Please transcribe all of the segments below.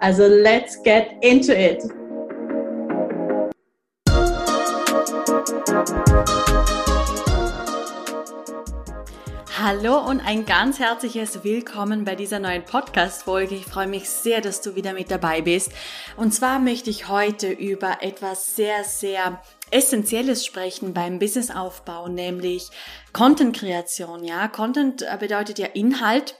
Also let's get into it! Hallo und ein ganz herzliches Willkommen bei dieser neuen Podcast-Folge. Ich freue mich sehr, dass du wieder mit dabei bist. Und zwar möchte ich heute über etwas sehr, sehr Essentielles sprechen beim Businessaufbau, nämlich Content-Kreation. Ja, Content bedeutet ja Inhalt.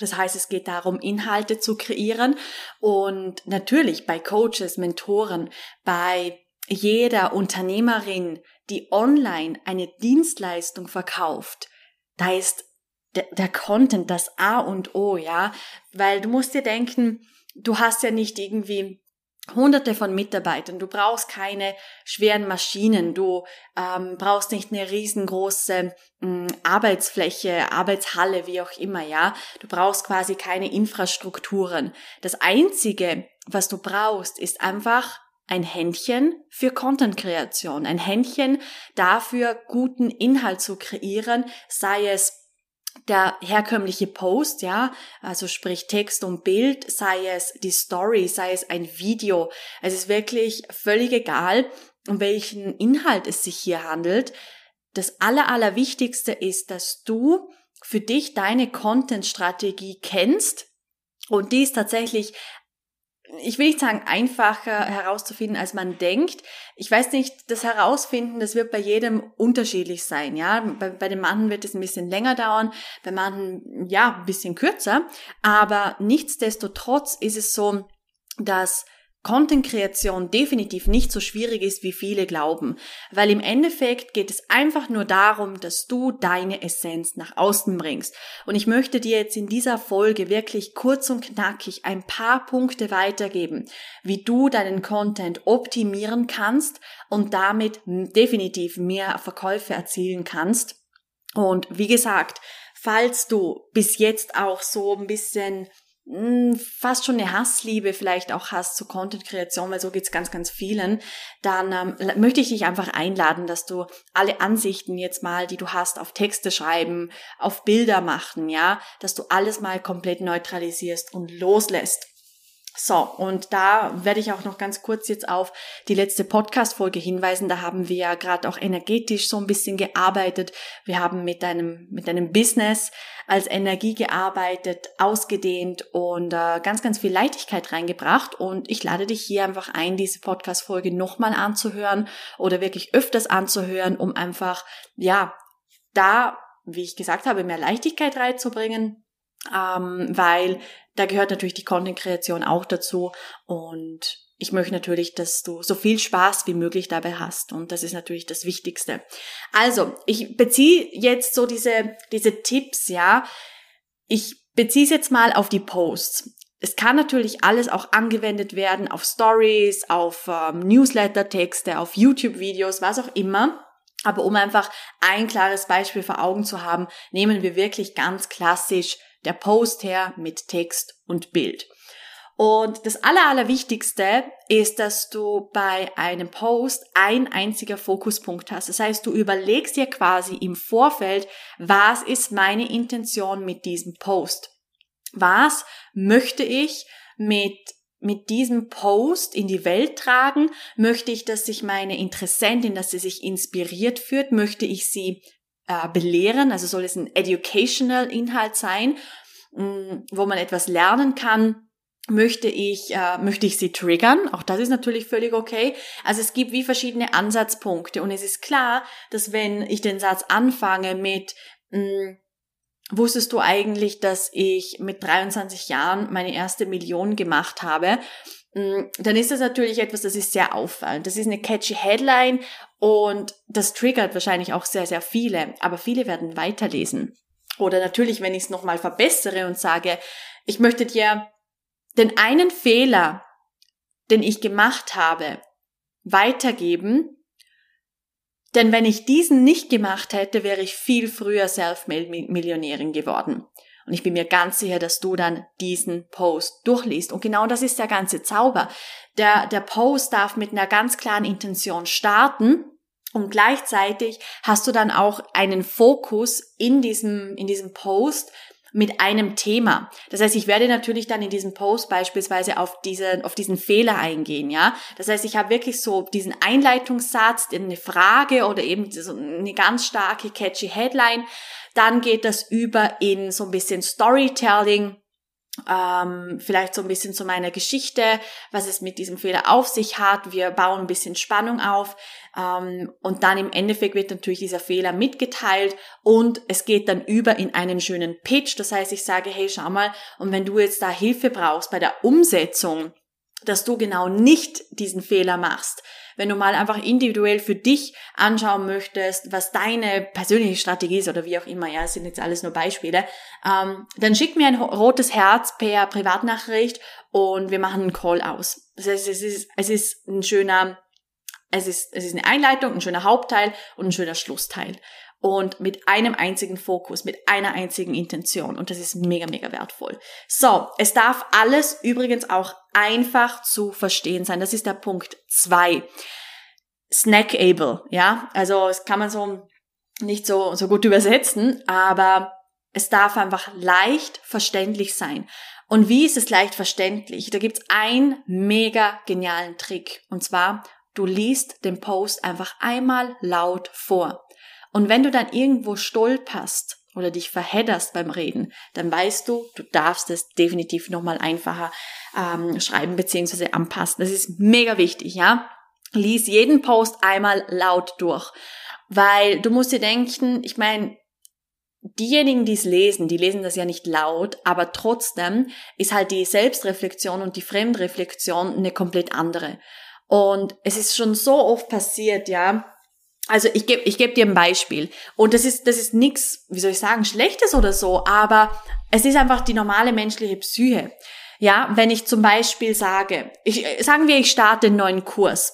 Das heißt, es geht darum, Inhalte zu kreieren. Und natürlich bei Coaches, Mentoren, bei jeder Unternehmerin, die online eine Dienstleistung verkauft, da ist der, der Content das A und O, ja, weil du musst dir denken, du hast ja nicht irgendwie Hunderte von Mitarbeitern, du brauchst keine schweren Maschinen, du ähm, brauchst nicht eine riesengroße ähm, Arbeitsfläche, Arbeitshalle, wie auch immer, ja. Du brauchst quasi keine Infrastrukturen. Das Einzige, was du brauchst, ist einfach ein Händchen für Content-Kreation, ein Händchen dafür, guten Inhalt zu kreieren, sei es der herkömmliche Post, ja, also sprich Text und Bild, sei es die Story, sei es ein Video. Es ist wirklich völlig egal, um welchen Inhalt es sich hier handelt. Das aller, allerwichtigste ist, dass du für dich deine Content-Strategie kennst und die ist tatsächlich ich will nicht sagen, einfacher herauszufinden, als man denkt. Ich weiß nicht, das Herausfinden, das wird bei jedem unterschiedlich sein, ja. Bei, bei den Mann wird es ein bisschen länger dauern, bei manchen, ja, ein bisschen kürzer. Aber nichtsdestotrotz ist es so, dass Content-Kreation definitiv nicht so schwierig ist, wie viele glauben, weil im Endeffekt geht es einfach nur darum, dass du deine Essenz nach außen bringst. Und ich möchte dir jetzt in dieser Folge wirklich kurz und knackig ein paar Punkte weitergeben, wie du deinen Content optimieren kannst und damit definitiv mehr Verkäufe erzielen kannst. Und wie gesagt, falls du bis jetzt auch so ein bisschen fast schon eine Hassliebe vielleicht auch hast zu Content-Kreation, weil so geht's ganz, ganz vielen, dann ähm, möchte ich dich einfach einladen, dass du alle Ansichten jetzt mal, die du hast, auf Texte schreiben, auf Bilder machen, ja, dass du alles mal komplett neutralisierst und loslässt. So, und da werde ich auch noch ganz kurz jetzt auf die letzte Podcast-Folge hinweisen. Da haben wir ja gerade auch energetisch so ein bisschen gearbeitet. Wir haben mit einem, mit einem Business als Energie gearbeitet, ausgedehnt und äh, ganz, ganz viel Leichtigkeit reingebracht. Und ich lade dich hier einfach ein, diese Podcast-Folge nochmal anzuhören oder wirklich öfters anzuhören, um einfach, ja, da, wie ich gesagt habe, mehr Leichtigkeit reinzubringen, ähm, weil da gehört natürlich die Content-Kreation auch dazu und ich möchte natürlich, dass du so viel Spaß wie möglich dabei hast und das ist natürlich das Wichtigste. Also, ich beziehe jetzt so diese, diese Tipps, ja. Ich beziehe es jetzt mal auf die Posts. Es kann natürlich alles auch angewendet werden auf Stories, auf ähm, Newsletter-Texte, auf YouTube-Videos, was auch immer. Aber um einfach ein klares Beispiel vor Augen zu haben, nehmen wir wirklich ganz klassisch der Post her mit Text und Bild. Und das Aller, Allerwichtigste ist, dass du bei einem Post ein einziger Fokuspunkt hast. Das heißt, du überlegst dir quasi im Vorfeld, was ist meine Intention mit diesem Post? Was möchte ich mit mit diesem Post in die Welt tragen? Möchte ich, dass sich meine Interessentin, dass sie sich inspiriert führt? Möchte ich sie äh, belehren? Also soll es ein educational Inhalt sein, wo man etwas lernen kann? Möchte ich, äh, möchte ich sie triggern? Auch das ist natürlich völlig okay. Also es gibt wie verschiedene Ansatzpunkte und es ist klar, dass wenn ich den Satz anfange mit, mh, mm, wusstest du eigentlich, dass ich mit 23 Jahren meine erste Million gemacht habe? Mm, dann ist das natürlich etwas, das ist sehr auffallend. Das ist eine catchy Headline und das triggert wahrscheinlich auch sehr, sehr viele, aber viele werden weiterlesen. Oder natürlich, wenn ich es nochmal verbessere und sage, ich möchte dir den einen Fehler den ich gemacht habe, weitergeben. Denn wenn ich diesen nicht gemacht hätte, wäre ich viel früher Self-Millionärin geworden. Und ich bin mir ganz sicher, dass du dann diesen Post durchliest. Und genau das ist der ganze Zauber. Der, der Post darf mit einer ganz klaren Intention starten. Und gleichzeitig hast du dann auch einen Fokus in diesem, in diesem Post, mit einem Thema. Das heißt, ich werde natürlich dann in diesem Post beispielsweise auf diesen, auf diesen Fehler eingehen, ja. Das heißt, ich habe wirklich so diesen Einleitungssatz, eine Frage oder eben so eine ganz starke catchy Headline. Dann geht das über in so ein bisschen Storytelling ähm, vielleicht so ein bisschen zu meiner Geschichte, was es mit diesem Fehler auf sich hat. Wir bauen ein bisschen Spannung auf und dann im Endeffekt wird natürlich dieser Fehler mitgeteilt und es geht dann über in einen schönen Pitch. Das heißt, ich sage, hey, schau mal, und wenn du jetzt da Hilfe brauchst bei der Umsetzung, dass du genau nicht diesen Fehler machst, wenn du mal einfach individuell für dich anschauen möchtest, was deine persönliche Strategie ist oder wie auch immer, ja, das sind jetzt alles nur Beispiele, ähm, dann schick mir ein rotes Herz per Privatnachricht und wir machen einen Call aus. Das heißt, es ist, es ist ein schöner, es ist, es ist eine Einleitung, ein schöner Hauptteil und ein schöner Schlussteil und mit einem einzigen Fokus, mit einer einzigen Intention. Und das ist mega, mega wertvoll. So, es darf alles übrigens auch einfach zu verstehen sein. Das ist der Punkt zwei. Snackable, ja. Also, das kann man so nicht so, so gut übersetzen, aber es darf einfach leicht verständlich sein. Und wie ist es leicht verständlich? Da gibt's einen mega genialen Trick. Und zwar, du liest den Post einfach einmal laut vor. Und wenn du dann irgendwo stolperst oder dich verhedderst beim Reden, dann weißt du, du darfst es definitiv nochmal einfacher ähm, schreiben bzw. anpassen. Das ist mega wichtig, ja. Lies jeden Post einmal laut durch, weil du musst dir denken, ich meine, diejenigen, die es lesen, die lesen das ja nicht laut, aber trotzdem ist halt die Selbstreflexion und die Fremdreflexion eine komplett andere. Und es ist schon so oft passiert, ja, also ich gebe ich geb dir ein Beispiel. Und das ist, das ist nichts, wie soll ich sagen, Schlechtes oder so, aber es ist einfach die normale menschliche Psyche. Ja, wenn ich zum Beispiel sage, ich, sagen wir, ich starte einen neuen Kurs.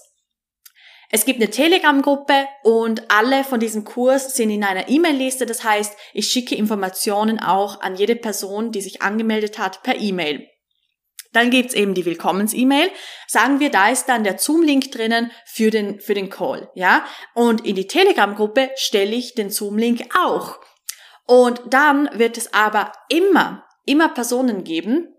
Es gibt eine Telegram-Gruppe und alle von diesem Kurs sind in einer E-Mail-Liste. Das heißt, ich schicke Informationen auch an jede Person, die sich angemeldet hat, per E-Mail. Dann gibt's eben die Willkommens-E-Mail. Sagen wir, da ist dann der Zoom-Link drinnen für den, für den Call, ja? Und in die Telegram-Gruppe stelle ich den Zoom-Link auch. Und dann wird es aber immer, immer Personen geben,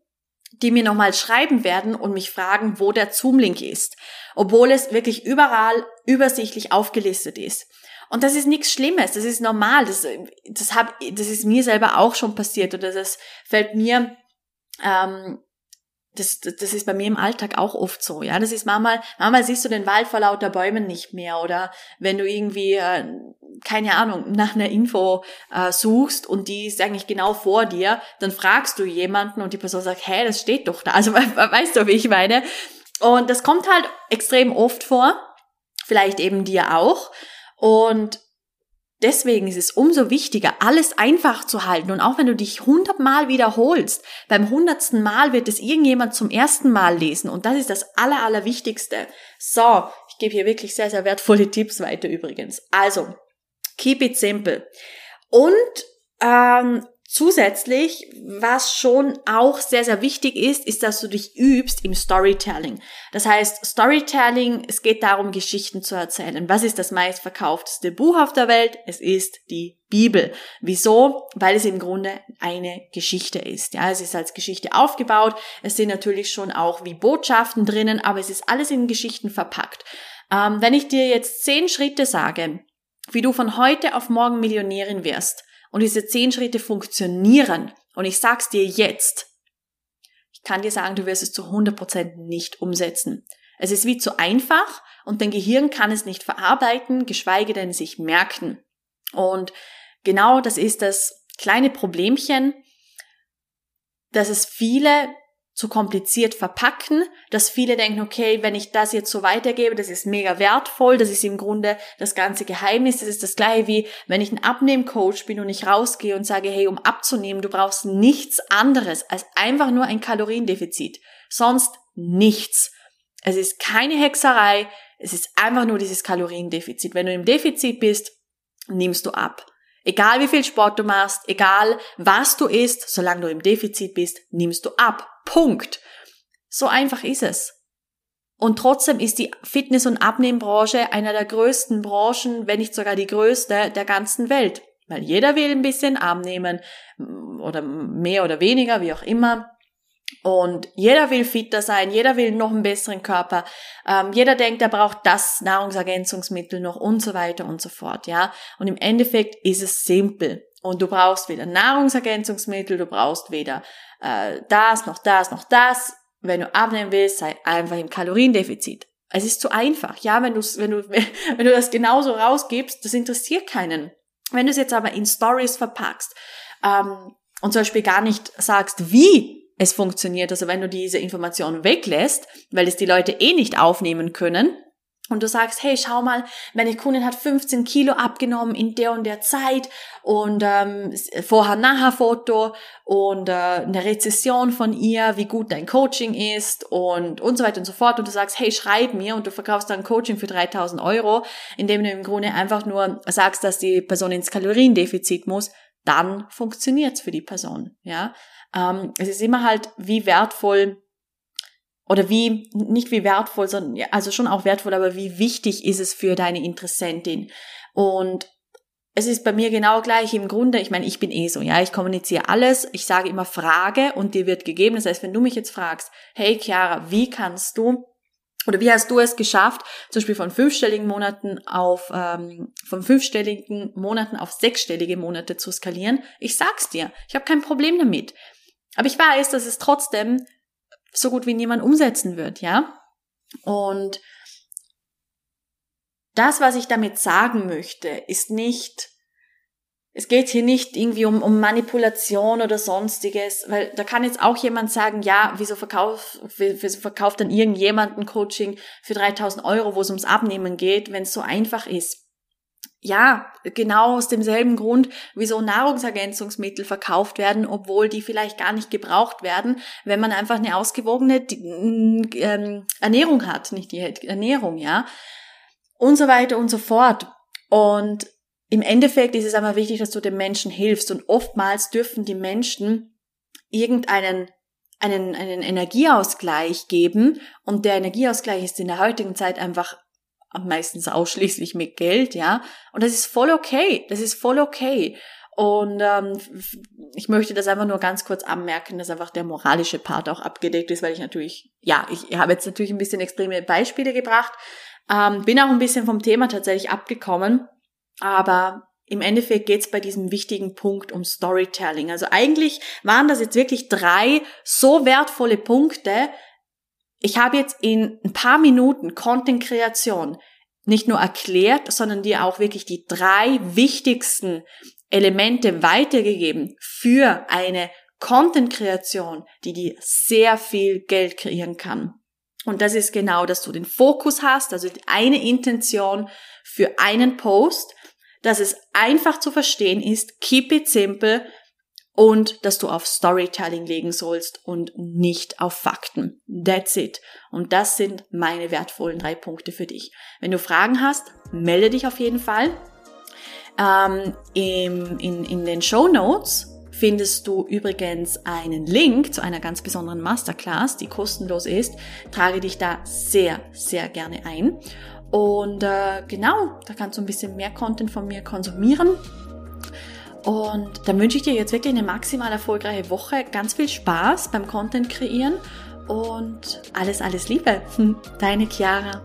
die mir nochmal schreiben werden und mich fragen, wo der Zoom-Link ist. Obwohl es wirklich überall übersichtlich aufgelistet ist. Und das ist nichts Schlimmes, das ist normal, das, das, hab, das ist mir selber auch schon passiert oder das fällt mir ähm, das, das ist bei mir im Alltag auch oft so, ja. Das ist manchmal, manchmal siehst du den Wald vor lauter Bäumen nicht mehr oder wenn du irgendwie, äh, keine Ahnung, nach einer Info äh, suchst und die ist eigentlich genau vor dir, dann fragst du jemanden und die Person sagt, hä, das steht doch da. Also weißt du, wie ich meine? Und das kommt halt extrem oft vor, vielleicht eben dir auch. Und Deswegen ist es umso wichtiger, alles einfach zu halten. Und auch wenn du dich hundertmal wiederholst, beim hundertsten Mal wird es irgendjemand zum ersten Mal lesen. Und das ist das Aller, Allerwichtigste. So, ich gebe hier wirklich sehr, sehr wertvolle Tipps weiter übrigens. Also, keep it simple. Und ähm, Zusätzlich, was schon auch sehr, sehr wichtig ist, ist, dass du dich übst im Storytelling. Das heißt, Storytelling, es geht darum, Geschichten zu erzählen. Was ist das meistverkaufteste Buch auf der Welt? Es ist die Bibel. Wieso? Weil es im Grunde eine Geschichte ist. Ja, es ist als Geschichte aufgebaut. Es sind natürlich schon auch wie Botschaften drinnen, aber es ist alles in Geschichten verpackt. Ähm, wenn ich dir jetzt zehn Schritte sage, wie du von heute auf morgen Millionärin wirst, und diese zehn Schritte funktionieren, und ich sag's dir jetzt, ich kann dir sagen, du wirst es zu 100% nicht umsetzen. Es ist wie zu einfach und dein Gehirn kann es nicht verarbeiten, geschweige denn sich merken. Und genau das ist das kleine Problemchen, dass es viele zu kompliziert verpacken, dass viele denken, okay, wenn ich das jetzt so weitergebe, das ist mega wertvoll, das ist im Grunde das ganze Geheimnis, das ist das gleiche wie, wenn ich ein Abnehmcoach bin und ich rausgehe und sage, hey, um abzunehmen, du brauchst nichts anderes als einfach nur ein Kaloriendefizit, sonst nichts. Es ist keine Hexerei, es ist einfach nur dieses Kaloriendefizit. Wenn du im Defizit bist, nimmst du ab. Egal wie viel Sport du machst, egal was du isst, solange du im Defizit bist, nimmst du ab. Punkt. So einfach ist es. Und trotzdem ist die Fitness- und Abnehmbranche einer der größten Branchen, wenn nicht sogar die größte der ganzen Welt. Weil jeder will ein bisschen abnehmen oder mehr oder weniger, wie auch immer. Und jeder will fitter sein, jeder will noch einen besseren Körper, ähm, jeder denkt, er braucht das Nahrungsergänzungsmittel noch und so weiter und so fort, ja. Und im Endeffekt ist es simpel. Und du brauchst weder Nahrungsergänzungsmittel, du brauchst weder äh, das, noch das, noch das. Wenn du abnehmen willst, sei einfach im Kaloriendefizit. Es ist zu einfach, ja, wenn du, wenn du, wenn du das genauso rausgibst, das interessiert keinen. Wenn du es jetzt aber in Stories verpackst ähm, und zum Beispiel gar nicht sagst, wie es funktioniert. Also wenn du diese Information weglässt, weil es die Leute eh nicht aufnehmen können, und du sagst, hey, schau mal, meine Kundin hat 15 Kilo abgenommen in der und der Zeit und ähm, vorher-nachher-Foto und äh, eine Rezession von ihr, wie gut dein Coaching ist und und so weiter und so fort. Und du sagst, hey, schreib mir und du verkaufst dann Coaching für 3000 Euro, indem du im Grunde einfach nur sagst, dass die Person ins Kaloriendefizit muss, dann funktioniert's für die Person, ja. Ähm, es ist immer halt, wie wertvoll oder wie, nicht wie wertvoll, sondern, also schon auch wertvoll, aber wie wichtig ist es für deine Interessentin? Und es ist bei mir genau gleich im Grunde, ich meine, ich bin eh so, ja, ich kommuniziere alles, ich sage immer Frage und dir wird gegeben. Das heißt, wenn du mich jetzt fragst, hey Chiara, wie kannst du oder wie hast du es geschafft, zum Beispiel von fünfstelligen Monaten auf ähm, von fünfstelligen Monaten auf sechsstellige Monate zu skalieren? Ich sag's dir, ich habe kein Problem damit. Aber ich weiß, dass es trotzdem so gut wie niemand umsetzen wird, ja? Und das, was ich damit sagen möchte, ist nicht, es geht hier nicht irgendwie um, um Manipulation oder sonstiges, weil da kann jetzt auch jemand sagen, ja, wieso verkauft, wieso verkauft dann irgendjemand ein Coaching für 3000 Euro, wo es ums Abnehmen geht, wenn es so einfach ist ja, genau aus demselben Grund, wieso Nahrungsergänzungsmittel verkauft werden, obwohl die vielleicht gar nicht gebraucht werden, wenn man einfach eine ausgewogene ähm, Ernährung hat, nicht die Ernährung, ja, und so weiter und so fort. Und im Endeffekt ist es aber wichtig, dass du den Menschen hilfst und oftmals dürfen die Menschen irgendeinen einen, einen Energieausgleich geben und der Energieausgleich ist in der heutigen Zeit einfach meistens ausschließlich mit Geld, ja. Und das ist voll okay. Das ist voll okay. Und ähm, ich möchte das einfach nur ganz kurz anmerken, dass einfach der moralische Part auch abgedeckt ist, weil ich natürlich, ja, ich habe jetzt natürlich ein bisschen extreme Beispiele gebracht, ähm, bin auch ein bisschen vom Thema tatsächlich abgekommen, aber im Endeffekt geht es bei diesem wichtigen Punkt um Storytelling. Also eigentlich waren das jetzt wirklich drei so wertvolle Punkte, ich habe jetzt in ein paar Minuten Content-Kreation nicht nur erklärt, sondern dir auch wirklich die drei wichtigsten Elemente weitergegeben für eine Content-Kreation, die dir sehr viel Geld kreieren kann. Und das ist genau, dass du den Fokus hast, also eine Intention für einen Post, dass es einfach zu verstehen ist, keep it simple, und dass du auf Storytelling legen sollst und nicht auf Fakten. That's it. Und das sind meine wertvollen drei Punkte für dich. Wenn du Fragen hast, melde dich auf jeden Fall. Ähm, im, in, in den Show Notes findest du übrigens einen Link zu einer ganz besonderen Masterclass, die kostenlos ist. Trage dich da sehr, sehr gerne ein. Und äh, genau, da kannst du ein bisschen mehr Content von mir konsumieren. Und dann wünsche ich dir jetzt wirklich eine maximal erfolgreiche Woche, ganz viel Spaß beim Content kreieren und alles, alles Liebe. Deine Chiara.